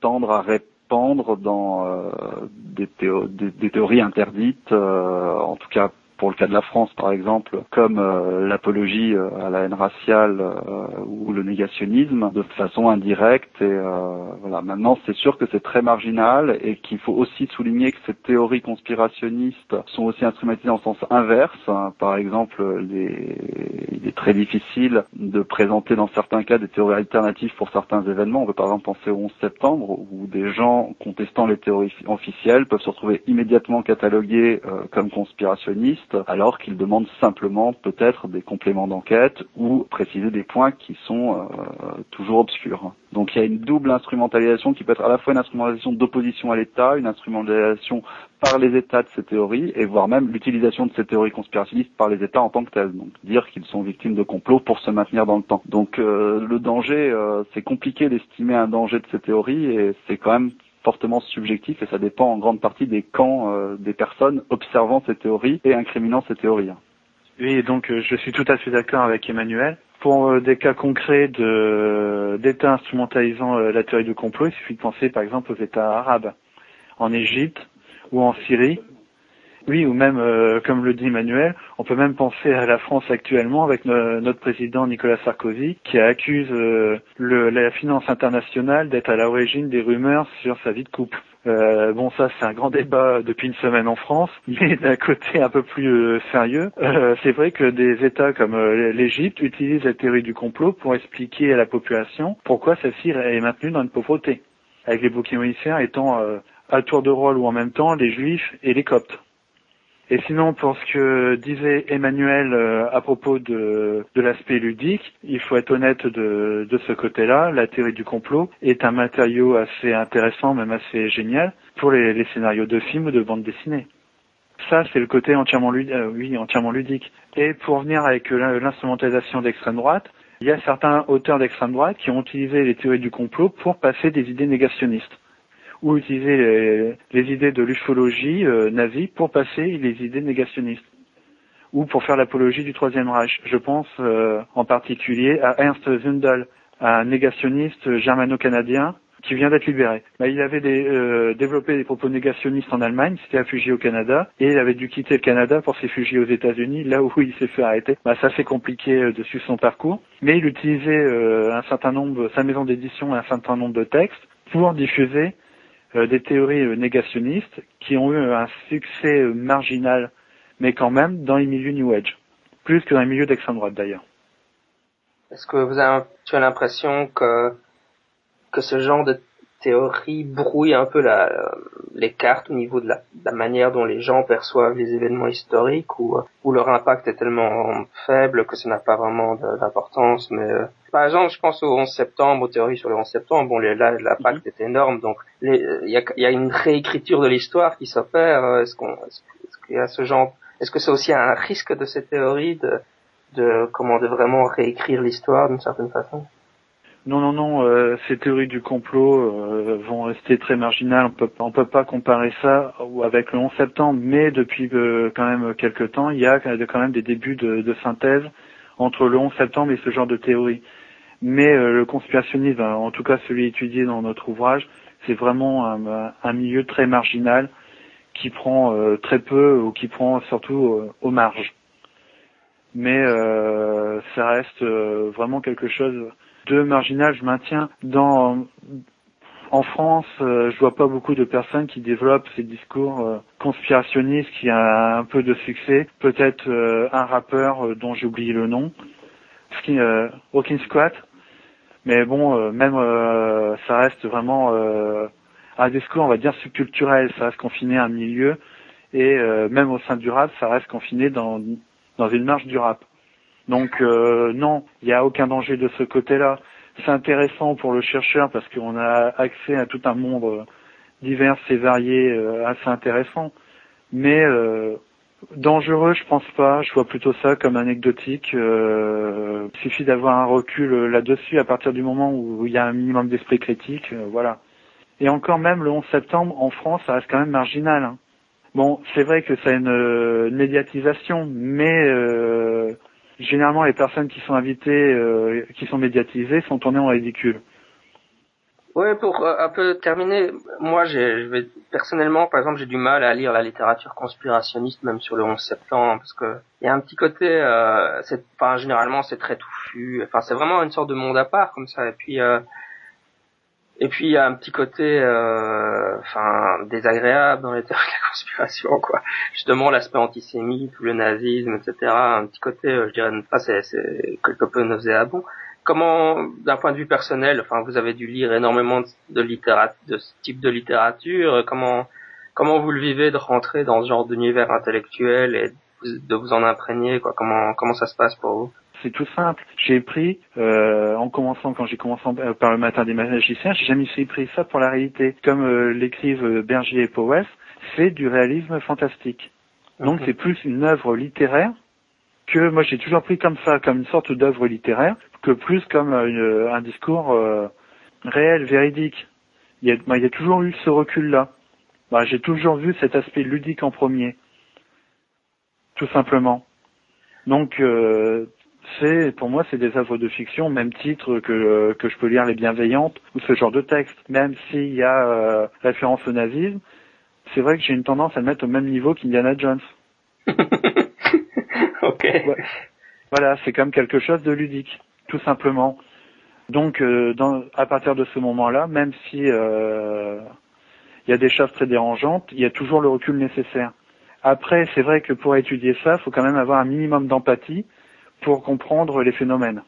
tendre à répandre dans euh, des, théories interdites, euh, en tout cas pour le cas de la France par exemple, comme euh, l'apologie euh, à la haine raciale euh, ou le négationnisme de façon indirecte. Et voilà, maintenant c'est sûr que c'est très marginal et qu'il faut aussi souligner que ces théories conspirationnistes sont aussi instrumentalisées en sens inverse. Hein. Par exemple, il est très difficile de présenter dans certains cas des théories alternatives pour certains événements. On peut par exemple penser au 11 septembre où des gens contestant les théories officielles peuvent se retrouver immédiatement catalogués comme conspirationnistes alors qu'ils demandent simplement peut-être des compléments d'enquête ou préciser des points qui sont euh, toujours obscurs. Donc il y a une double instrumentalisation qui peut être à la fois une instrumentalisation d'opposition à l'État, une instrumentalisation par les États de ces théories, et voire même l'utilisation de ces théories conspirationnistes par les États en tant que telles. Donc dire qu'ils sont victimes de complots pour se maintenir dans le temps. Donc euh, le danger, euh, c'est compliqué d'estimer un danger de ces théories, et c'est quand même fortement subjectif et ça dépend en grande partie des camps euh, des personnes observant ces théories et incriminant ces théories. Oui, donc euh, je suis tout à fait d'accord avec Emmanuel. Pour euh, des cas concrets d'États instrumentalisant la théorie du complot, il suffit de penser par exemple aux États arabes, en Égypte ou en Syrie, oui, ou même, euh, comme le dit Emmanuel, on peut même penser à la France actuellement avec notre président Nicolas Sarkozy, qui accuse euh, le, la finance internationale d'être à l'origine des rumeurs sur sa vie de couple. Euh, bon, ça c'est un grand débat depuis une semaine en France, mais d'un côté un peu plus sérieux, c'est vrai que des États comme l'Égypte utilisent la théorie du complot pour expliquer à la population pourquoi celle-ci est maintenue dans une pauvreté, avec les émissaires étant à tour de rôle ou en même temps les Juifs et les Coptes. Et sinon, pour ce que disait Emmanuel euh, à propos de, de l'aspect ludique, il faut être honnête de, de ce côté-là. La théorie du complot est un matériau assez intéressant, même assez génial, pour les, scénarios de films ou de bandes dessinées. Ça, c'est le côté entièrement, euh, oui, entièrement ludique. Et pour venir avec l'instrumentalisation d'extrême droite, il y a certains auteurs d'extrême droite qui ont utilisé les théories du complot pour passer des idées négationnistes ou utiliser les, idées de l'ufologie euh, nazie pour passer les idées négationnistes ou pour faire l'apologie du Troisième Reich. Je pense euh, en particulier à Ernst Zundel, un négationniste germano-canadien qui vient d'être libéré. Bah, il avait euh, développé des propos négationnistes en Allemagne, s'était réfugié au Canada, et il avait dû quitter le Canada pour se réfugier aux États-Unis, là où il s'est fait arrêter. Bah, ça fait compliqué euh, de suivre son parcours, mais il utilisait un certain nombre, sa maison d'édition, un certain nombre de textes pour diffuser des théories euh, négationnistes qui ont eu un succès euh, marginal, mais quand même dans les milieux New Age, plus que dans les milieux d'extrême droite d'ailleurs. Est-ce que vous avez, tu as l'impression que que ce genre de théorie brouille un peu la, les cartes au niveau de la, la, manière dont les gens perçoivent les événements historiques ou, où leur impact est tellement faible que ça n'a pas vraiment d'importance. Mais euh, par exemple, je pense au 11 septembre, aux théories sur le 11 septembre. Bon, là, l'impact mm est énorme, donc il y a, y a, une réécriture de l'histoire qui s'opère. Est-ce qu'on, est-ce qu'il y a ce genre, est-ce que c'est aussi un risque de ces théories de, de comment de vraiment réécrire l'histoire d'une certaine façon? Non, non, non. Euh, ces théories du complot euh, vont rester très marginales. On peut, on peut pas comparer ça avec le 11 septembre, mais depuis euh, quand même quelques temps, il y a quand même des débuts de, de, synthèse entre le 11 septembre et ce genre de théorie. Mais le conspirationnisme, en tout cas celui étudié dans notre ouvrage, c'est vraiment un, milieu très marginal qui prend très peu ou qui prend surtout aux marges. Mais ça reste vraiment quelque chose de marginal, je maintiens dans en France, euh, je vois pas beaucoup de personnes qui développent ces discours euh, conspirationnistes qui a un peu de succès. Peut-être euh, un rappeur dont j'ai oublié le nom, Walking Squat. Mais bon, même ça reste vraiment un discours, on va dire, subculturel. Ça reste confiné à un milieu. Et même au sein du rap, ça reste confiné dans, dans une marge du rap. Donc euh, non, il n'y a aucun danger de ce côté-là. C'est intéressant pour le chercheur parce qu'on a accès à tout un monde euh, divers et varié euh, assez intéressant. Mais dangereux, je pense pas. Je vois plutôt ça comme anecdotique. il suffit d'avoir un recul là-dessus à partir du moment où il y a un minimum d'esprit critique. voilà. Et encore même le 11 septembre en France, ça reste quand même marginal. Hein. Bon, c'est vrai que ça a une, médiatisation, mais généralement les personnes qui sont invitées, euh, qui sont médiatisées, sont tournées en ridicule. Oui, pour euh, un peu terminer, moi, je vais personnellement, par exemple, j'ai du mal à lire la littérature conspirationniste, même sur le 11 septembre, parce que il y a un petit côté, euh, c'est, enfin, généralement, c'est très touffu. Enfin, c'est vraiment une sorte de monde à part comme ça. Et puis, euh, et puis il y a un petit côté, euh, enfin, désagréable dans les théories de la conspiration, quoi. Justement, l'aspect antisémite ou le nazisme, etc. Un petit côté, euh, je dirais, pas c'est, c'est quelque peu nauséabond. Comment, d'un point de vue personnel, enfin, vous avez dû lire énormément de littérature, de ce type de littérature. Comment, comment vous le vivez de rentrer dans ce genre d'univers intellectuel et de vous en imprégner, quoi? Comment, comment ça se passe pour vous? C'est tout simple. J'ai pris, euh, en commençant, quand j'ai commencé par le matin des magiciens, j'ai jamais pris ça pour la réalité. Comme euh, l'écrivent Berger et Powell, c'est du réalisme fantastique. Donc c'est plus une œuvre littéraire que moi j'ai toujours pris comme ça, comme une sorte d'œuvre littéraire, que plus comme euh, un discours réel, véridique. Il y, a, il y a toujours eu ce recul-là. Bah, j'ai toujours vu cet aspect ludique en premier, tout simplement. Donc c'est pour moi c'est des œuvres de fiction, même titre que euh, que je peux lire Les Bienveillantes ou ce genre de texte. Même s'il y a euh, référence au nazisme, c'est vrai que j'ai une tendance à le mettre au même niveau qu'Indiana Jones. ok. Voilà, c'est comme quelque chose de ludique, tout simplement. Donc, euh, dans, à partir de ce moment-là, même si il y a des choses très dérangeantes, il y a toujours le recul nécessaire. Après, c'est vrai que pour étudier ça, il faut quand même avoir un minimum d'empathie pour comprendre les phénomènes.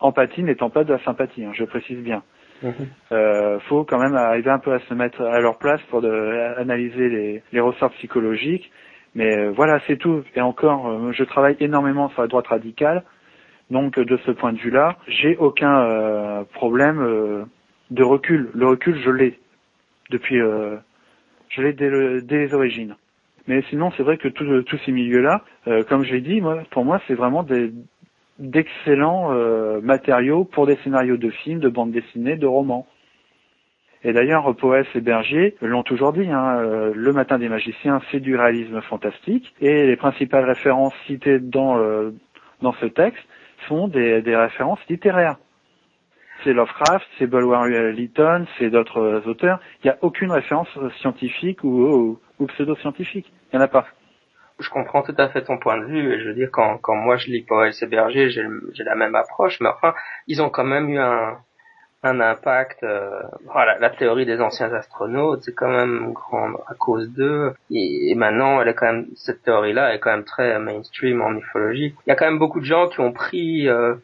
Empathie n'étant pas de la sympathie, hein, je précise bien. Il mhm. euh, faut quand même arriver un peu à se mettre à leur place pour analyser les, les, ressorts psychologiques. Mais euh, voilà, c'est tout. Et encore, euh, je travaille énormément sur la droite radicale. Donc de ce point de vue-là, j'ai aucun euh, problème de recul. Le recul, je l'ai depuis, je l'ai dès, dès les origines. Mais sinon, c'est vrai que tous ces milieux-là, euh, comme je l'ai dit, moi, pour moi, c'est vraiment des d'excellents euh, matériaux pour des scénarios de films, de bandes dessinées, de romans. Et d'ailleurs, Poès et Berger l'ont toujours dit, hein, euh, le matin des magiciens, c'est du réalisme fantastique, et les principales références citées dans, dans ce texte sont des, des références littéraires. C'est Lovecraft, c'est Bulwer Lytton, c'est d'autres auteurs. Il n'y a aucune référence scientifique ou, ou pseudo-scientifique. Il n'y en a pas. Je comprends tout à fait ton point de vue. Et je veux dire, quand, quand moi je lis et Berger, j'ai la même approche. Mais enfin, ils ont quand même eu un, un impact. Euh, voilà, la théorie des anciens astronautes, c'est quand même grande à cause d'eux. Et, maintenant, elle est quand même cette théorie-là est quand même très mainstream en ufologie. Il y a quand même beaucoup de gens qui ont pris euh,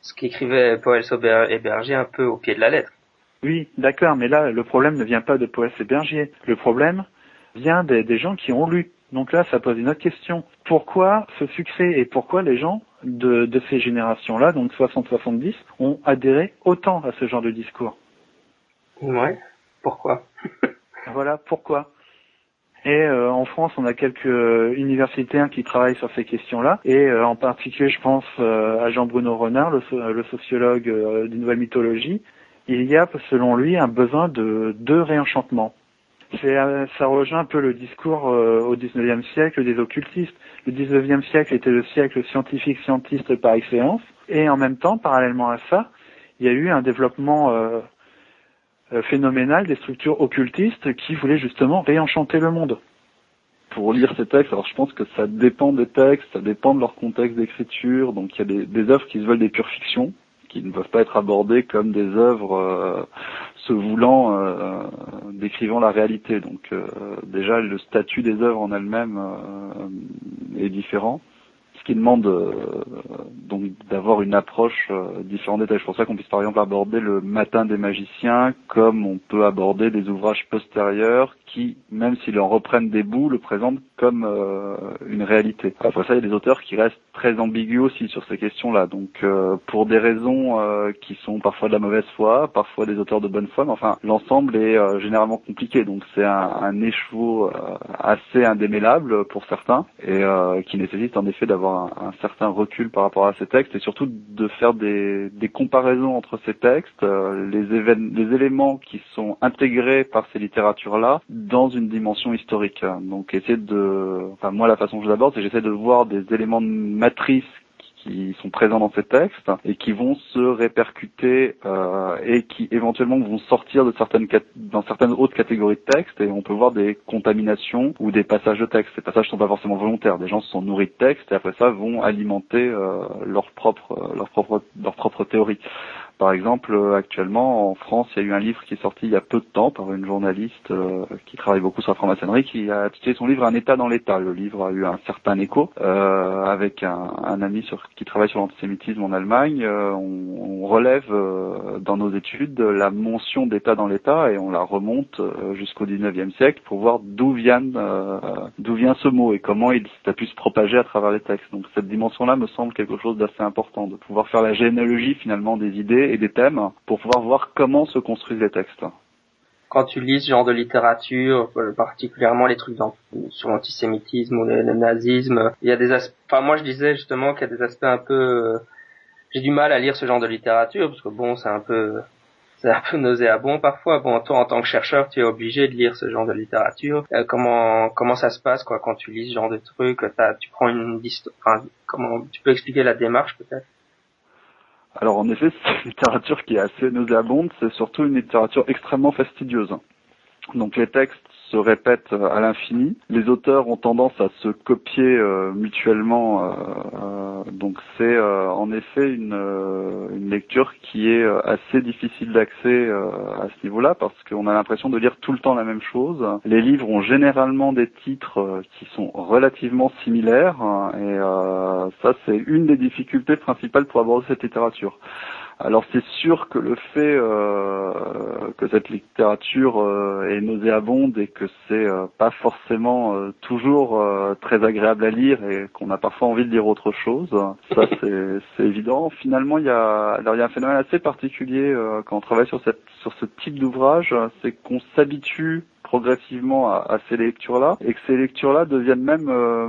ce qu'écrivait Poels et Berger un peu au pied de la lettre. Oui, d'accord, mais là, le problème ne vient pas de Poels et. Le problème vient des gens qui ont lu. Donc là, ça pose une autre question. Pourquoi ce succès et pourquoi les gens de, de ces générations-là, donc 60-70, ont adhéré autant à ce genre de discours Ouais, pourquoi? Voilà, pourquoi et euh, en France, on a quelques universitaires qui travaillent sur ces questions-là. Et euh, en particulier, je pense euh, à Jean-Bruno Renard, le, le sociologue d'une nouvelle mythologie. Il y a, selon lui, un besoin de, de réenchantement. Ça rejoint un peu le discours au XIXe siècle des occultistes. Le XIXe siècle était le siècle scientifique scientiste par excellence. Et en même temps, parallèlement à ça, il y a eu un développement euh, phénoménal des structures occultistes qui voulaient justement réenchanter le monde. Pour lire ces textes, alors je pense que ça dépend des textes, ça dépend de leur contexte d'écriture, donc il y a des, des, œuvres qui se veulent des pures fictions, qui ne peuvent pas être abordées comme des œuvres euh, se voulant euh, décrivant la réalité. Donc euh, déjà le statut des œuvres en elles-mêmes est différent ce qui demande euh, donc d'avoir une approche différente des textes. C'est pour ça qu'on puisse par exemple aborder le Matin des magiciens comme on peut aborder des ouvrages postérieurs qui, même s'ils en reprennent des bouts, le présentent comme euh, une réalité. Après ça, il y a des auteurs qui restent très ambigus aussi sur ces questions-là. Donc pour des raisons qui sont parfois de la mauvaise foi, parfois des auteurs de bonne foi, mais enfin l'ensemble est généralement compliqué. Donc c'est un, un écheveau assez indémêlable pour certains et qui nécessite en effet d'avoir un, certain recul par rapport à ces textes et surtout de faire des, des comparaisons entre ces textes, euh, les, les éléments qui sont intégrés par ces littératures-là dans une dimension historique. Donc essayer de, enfin moi la façon que je l'aborde, c'est j'essaie de voir des éléments de matrice qui sont présents dans ces textes et qui vont se répercuter euh, et qui éventuellement vont sortir de certaines dans certaines autres catégories de textes et on peut voir des contaminations ou des passages de texte. Ces passages ne sont pas forcément volontaires. Des gens se sont nourris de textes et après ça vont alimenter euh, leur propre leur propre leur propre théorie. Par exemple, euh, actuellement en France, il y a eu un livre qui est sorti il y a peu de temps par une journaliste euh, qui travaille beaucoup sur la franc-maçonnerie, qui a titré son livre Un État dans l'État. Le livre a eu un certain écho euh, avec un, ami qui travaille sur l'antisémitisme en Allemagne. On, relève dans nos études la mention d'État dans l'État et on la remonte jusqu'au 19e siècle pour voir d'où vient d'où vient ce mot et comment il a pu se propager à travers les textes. Donc cette dimension-là me semble quelque chose d'assez important, de pouvoir faire la généalogie finalement des idées des thèmes pour pouvoir voir comment se construisent les textes. Quand tu lis ce genre de littérature, euh, particulièrement les trucs sur l'antisémitisme ou le, nazisme, il y a des aspects. Enfin, moi, je disais justement qu'il y a des aspects un peu. Euh, j'ai du mal à lire ce genre de littérature parce que bon, c'est un peu c'est un peu nauséabond parfois. Bon, toi, en tant que chercheur, tu es obligé de lire ce genre de littérature. Euh, comment comment ça se passe quand tu lis ce genre de trucs Tu prends une comment tu peux expliquer la démarche peut-être? Alors en effet, c'est une littérature qui est assez nauséabonde, c'est surtout une littérature extrêmement fastidieuse. Donc les textes se répètent à l'infini. Les auteurs ont tendance à se copier euh, mutuellement. Euh, euh, donc c'est en effet une, une, lecture qui est assez difficile d'accès à ce niveau-là parce qu'on a l'impression de lire tout le temps la même chose. Les livres ont généralement des titres qui sont relativement similaires et ça c'est une des difficultés principales pour aborder cette littérature. Alors c'est sûr que le fait euh, que cette littérature euh, est nauséabonde et que c'est euh, pas forcément toujours très agréable à lire et qu'on a parfois envie de lire autre chose, ça c'est évident. Finalement, il y a alors il y a un phénomène assez particulier quand on travaille sur cette sur ce type d'ouvrage, c'est qu'on s'habitue progressivement à, à ces lectures-là et que ces lectures-là deviennent même euh,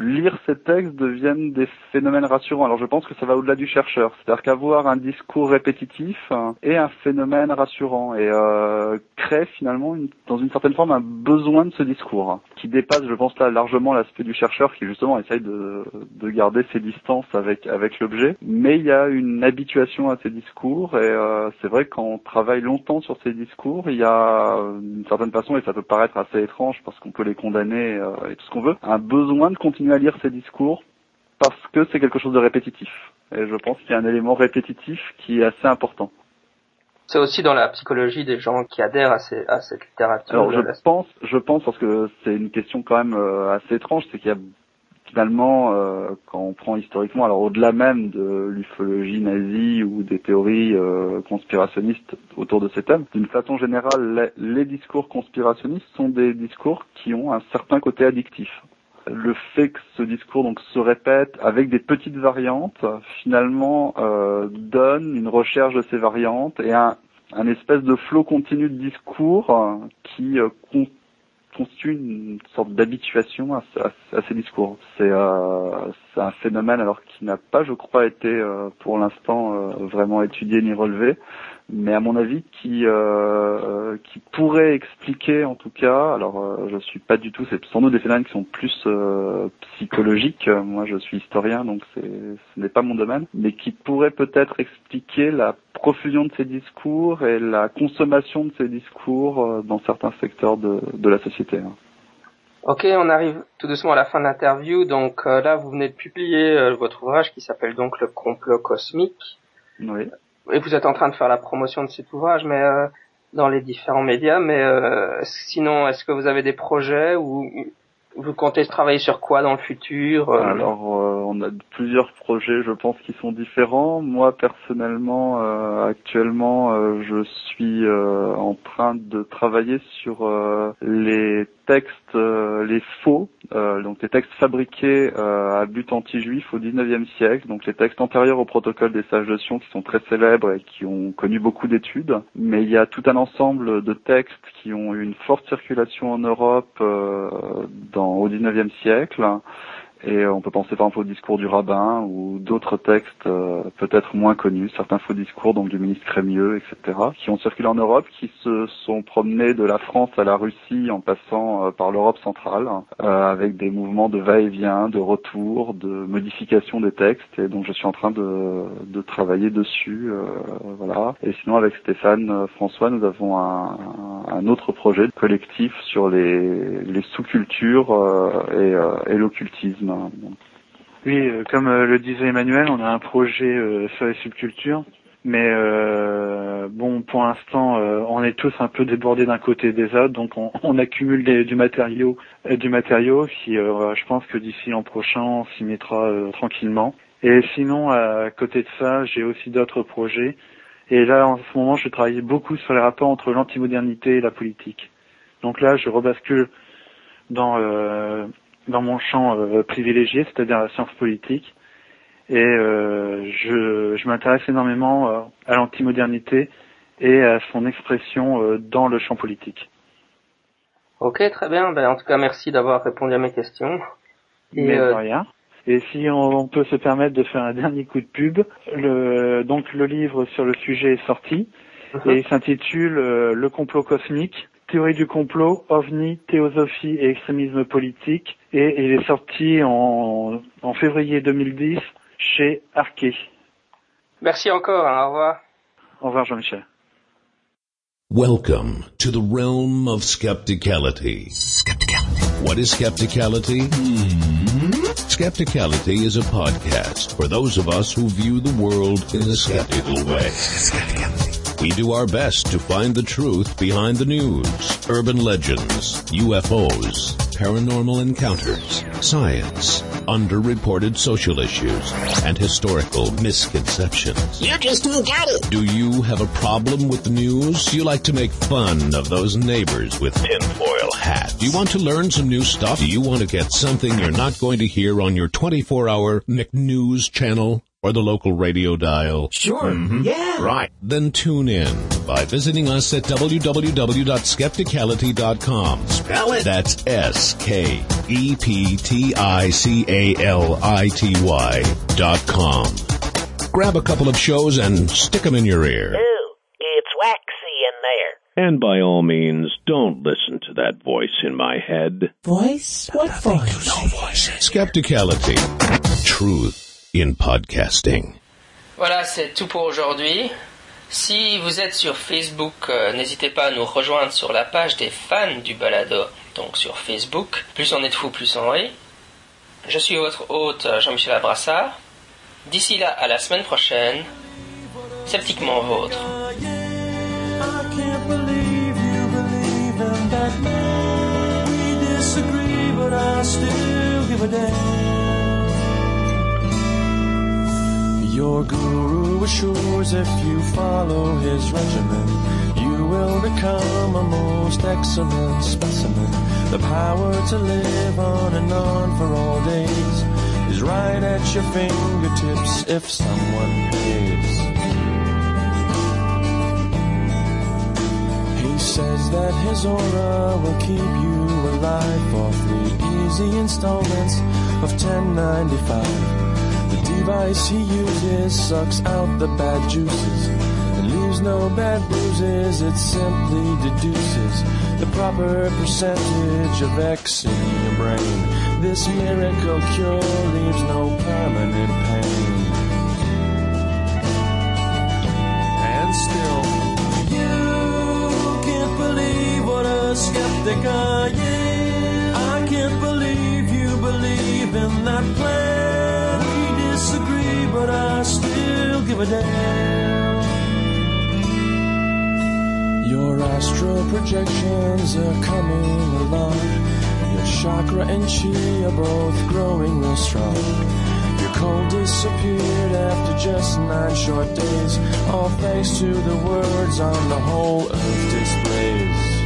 lire ces textes deviennent des phénomènes rassurants. Alors je pense que ça va au-delà du chercheur, c'est-à-dire qu'avoir un discours répétitif euh, est un phénomène rassurant et euh, crée finalement une, dans une certaine forme un besoin de ce discours qui dépasse, je pense là largement l'aspect du chercheur qui justement essaye de, de garder ses distances avec avec l'objet, mais il y a une habituation à ces discours et euh, c'est vrai qu'on travaille longtemps sur ces discours, il y a une certaine façon, et ça peut paraître assez étrange parce qu'on peut les condamner euh, et tout ce qu'on veut, un besoin de continuer à lire ces discours parce que c'est quelque chose de répétitif. Et je pense qu'il y a un élément répétitif qui est assez important. C'est aussi dans la psychologie des gens qui adhèrent à, ces, à cette littérature. Alors je pense, je pense parce que c'est une question quand même euh, assez étrange, c'est qu'il y a finalement, euh, quand on prend historiquement, alors au-delà même de l'ufologie nazie ou des théories euh, conspirationnistes autour de ces thèmes, d'une façon générale, les, discours conspirationnistes sont des discours qui ont un certain côté addictif. Le fait que ce discours donc se répète avec des petites variantes, finalement, euh, donne une recherche de ces variantes et un, un espèce de flot continu de discours qui constitue une sorte d'habituation à, ces discours. Euh, c'est un phénomène alors qui n'a pas, je crois, été euh, pour l'instant euh, vraiment étudié ni relevé, mais à mon avis qui euh, qui pourrait expliquer en tout cas alors euh, je suis pas du tout c'est sans doute des phénomènes qui sont plus euh, psychologiques moi je suis historien donc c'est ce n'est pas mon domaine mais qui pourrait peut-être expliquer la profusion de ces discours et la consommation de ces discours euh, dans certains secteurs de, de la société hein. Ok, on arrive tout doucement à la fin de l'interview. Donc euh, là, vous venez de publier euh, votre ouvrage qui s'appelle donc Le complot cosmique. Oui et vous êtes en train de faire la promotion de cet ouvrage, mais euh, dans les différents médias. Mais euh, sinon, est-ce que vous avez des projets ou vous comptez travailler sur quoi dans le futur euh Alors, on a plusieurs projets, je pense, qui sont différents. Moi, personnellement, actuellement, je suis en train de travailler sur les textes, euh, les faux, euh, donc les textes fabriqués euh, à but anti-juif au XIXe siècle, donc les textes antérieurs au protocole des sages de Sion qui sont très célèbres et qui ont connu beaucoup d'études. Mais il y a tout un ensemble de textes qui ont eu une forte circulation en Europe dans, au XIXe siècle et on peut penser par exemple au discours du rabbin ou d'autres textes euh, peut-être moins connus, certains faux discours donc du ministre Crémieux, etc., qui ont circulé en Europe, qui se sont promenés de la France à la Russie en passant euh, par l'Europe centrale, euh, avec des mouvements de va-et-vient, de retour, de modification des textes. Et donc je suis en train de, travailler dessus, voilà. Et sinon avec Stéphane François, nous avons un, autre projet collectif sur les, sous-cultures et l'occultisme. Oui, euh, comme euh, le disait Emmanuel, on a un projet euh, sur les subcultures, mais bon, pour l'instant, on est tous un peu débordés d'un côté des autres, donc on, accumule du matériau, du matériau qui, je pense que d'ici l'an prochain, on s'y mettra tranquillement. Et sinon, à côté de ça, j'ai aussi d'autres projets. Et là, en ce moment, je travaille beaucoup sur les rapports entre l'antimodernité et la politique. Donc là, je rebascule dans dans mon champ euh, privilégié, c'est-à-dire la science politique. Et euh, je, je m'intéresse énormément euh, à l'antimodernité et à son expression dans le champ politique. Ok, très bien. Ben, en tout cas, merci d'avoir répondu à mes questions. Et Mais rien. Et si on, peut se permettre de faire un dernier coup de pub, le, donc le livre sur le sujet est sorti mhm. et il s'intitule Le complot cosmique théorie du complot, ovni, théosophie et extrémisme politique. Et il est sorti en, en février 2010 chez Arquet. Merci encore, hein, au revoir. Au revoir Jean-Michel. Welcome to the realm of skepticality. Skepticality. What is skepticality? Hmm. Skepticality is a podcast for those of us who view the world in a skeptical way. We do our best to find the truth behind the news, urban legends, UFOs, paranormal encounters, science, underreported social issues, and historical misconceptions. You just don't get it. Do you have a problem with the news? You like to make fun of those neighbors with tinfoil hats? Do you want to learn some new stuff? Do you want to get something you're not going to hear on your 24-hour McNews channel? Or the local radio dial? Sure. Mm-hmm. Yeah. Right. Then tune in by visiting us at www.skepticality.com. Spell it. That's S-K-E-P-T-I-C-A-L-I-T-Y dot com. Grab a couple of shows and stick them in your ear. Ooh, it's waxy in there. And by all means, don't listen to that voice in my head. Voice? What voice? No voices. Skepticality. Truth in podcasting. Voilà, c'est tout pour aujourd'hui. Si vous êtes sur Facebook, euh, n'hésitez pas à nous rejoindre sur la page des fans du balado, donc sur Facebook. Plus on est de fous, plus on rit. Je suis votre hôte Jean-Michel Abrassard. D'ici là, à la semaine prochaine, sceptiquement vôtre. I still give a damn. Your guru assures if you follow his regimen, you will become a most excellent specimen. The power to live on and on for all days is right at your fingertips if someone pays. He says that his aura will keep you alive for three easy installments of 1095. Device he uses sucks out the bad juices and leaves no bad bruises. It simply deduces the proper percentage of X in your brain. This miracle cure leaves no permanent pain. And still, you can't believe what a skeptic I am. I can't believe you believe in that plan. But I still give a damn. Your astral projections are coming along. Your chakra and chi are both growing real strong. Your cold disappeared after just nine short days, all thanks to the words on the whole earth displays.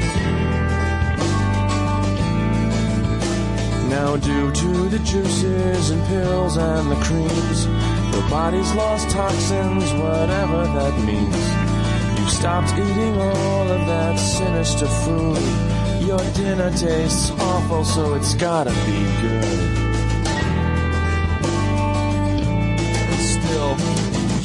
Now due to the juices and pills and the creams, your body's lost toxins, whatever that means. You've stopped eating all of that sinister food. Your dinner tastes awful, so it's gotta be good. Still,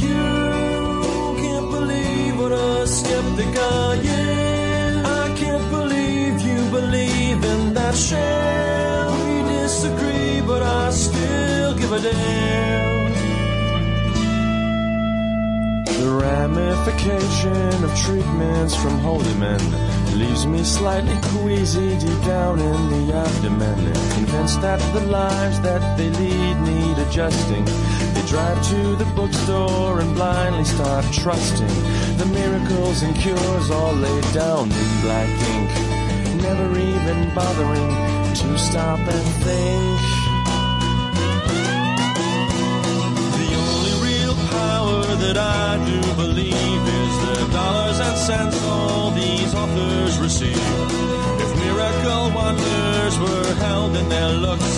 you can't believe what a skeptic I am. I can't believe you believe in that sham. We disagree, but I still give a damn. The ramification of treatments from holy men leaves me slightly queasy deep down in the abdomen. Convinced that the lives that they lead need adjusting. They drive to the bookstore and blindly start trusting the miracles and cures all laid down in black ink. Never even bothering to stop and think. That I do believe is the dollars and cents all these authors receive. If miracle wonders were held in their looks,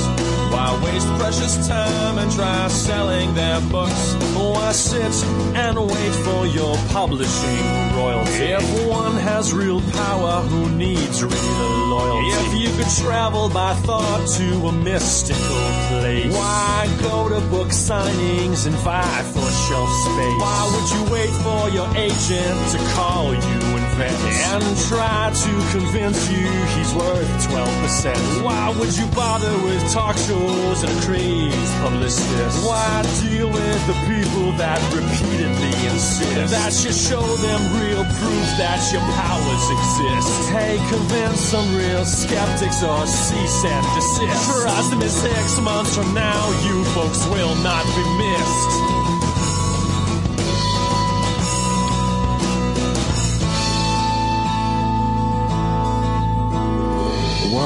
why waste precious time and try selling their books? Why sit and wait for your publishing royalty? If one has real power, who needs real loyalty? If you could travel by thought to a mystical place, why go to book signings and vie for shelf space? Why would you wait for your agent to call you in Venice and try to convince you he's worth 12%? Why would you bother with talk shows and crazed publicists? Why deal with the people that repeatedly insist that you show them real proof that your powers exist? Hey, convince some real skeptics or cease and desist. Trust me, six months from now, you folks will not be missed.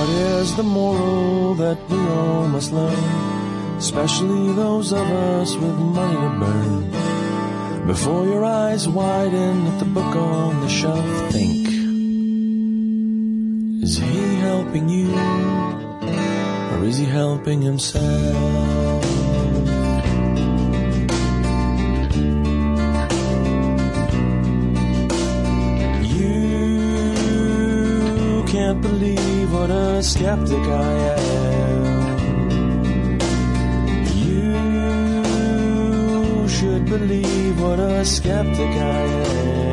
What is the moral that we all must learn? Especially those of us with money to burn. Before your eyes widen at the book on the shelf, think. Is he helping you? Or is he helping himself? You can't believe what a skeptic I am. You should believe what a skeptic I am.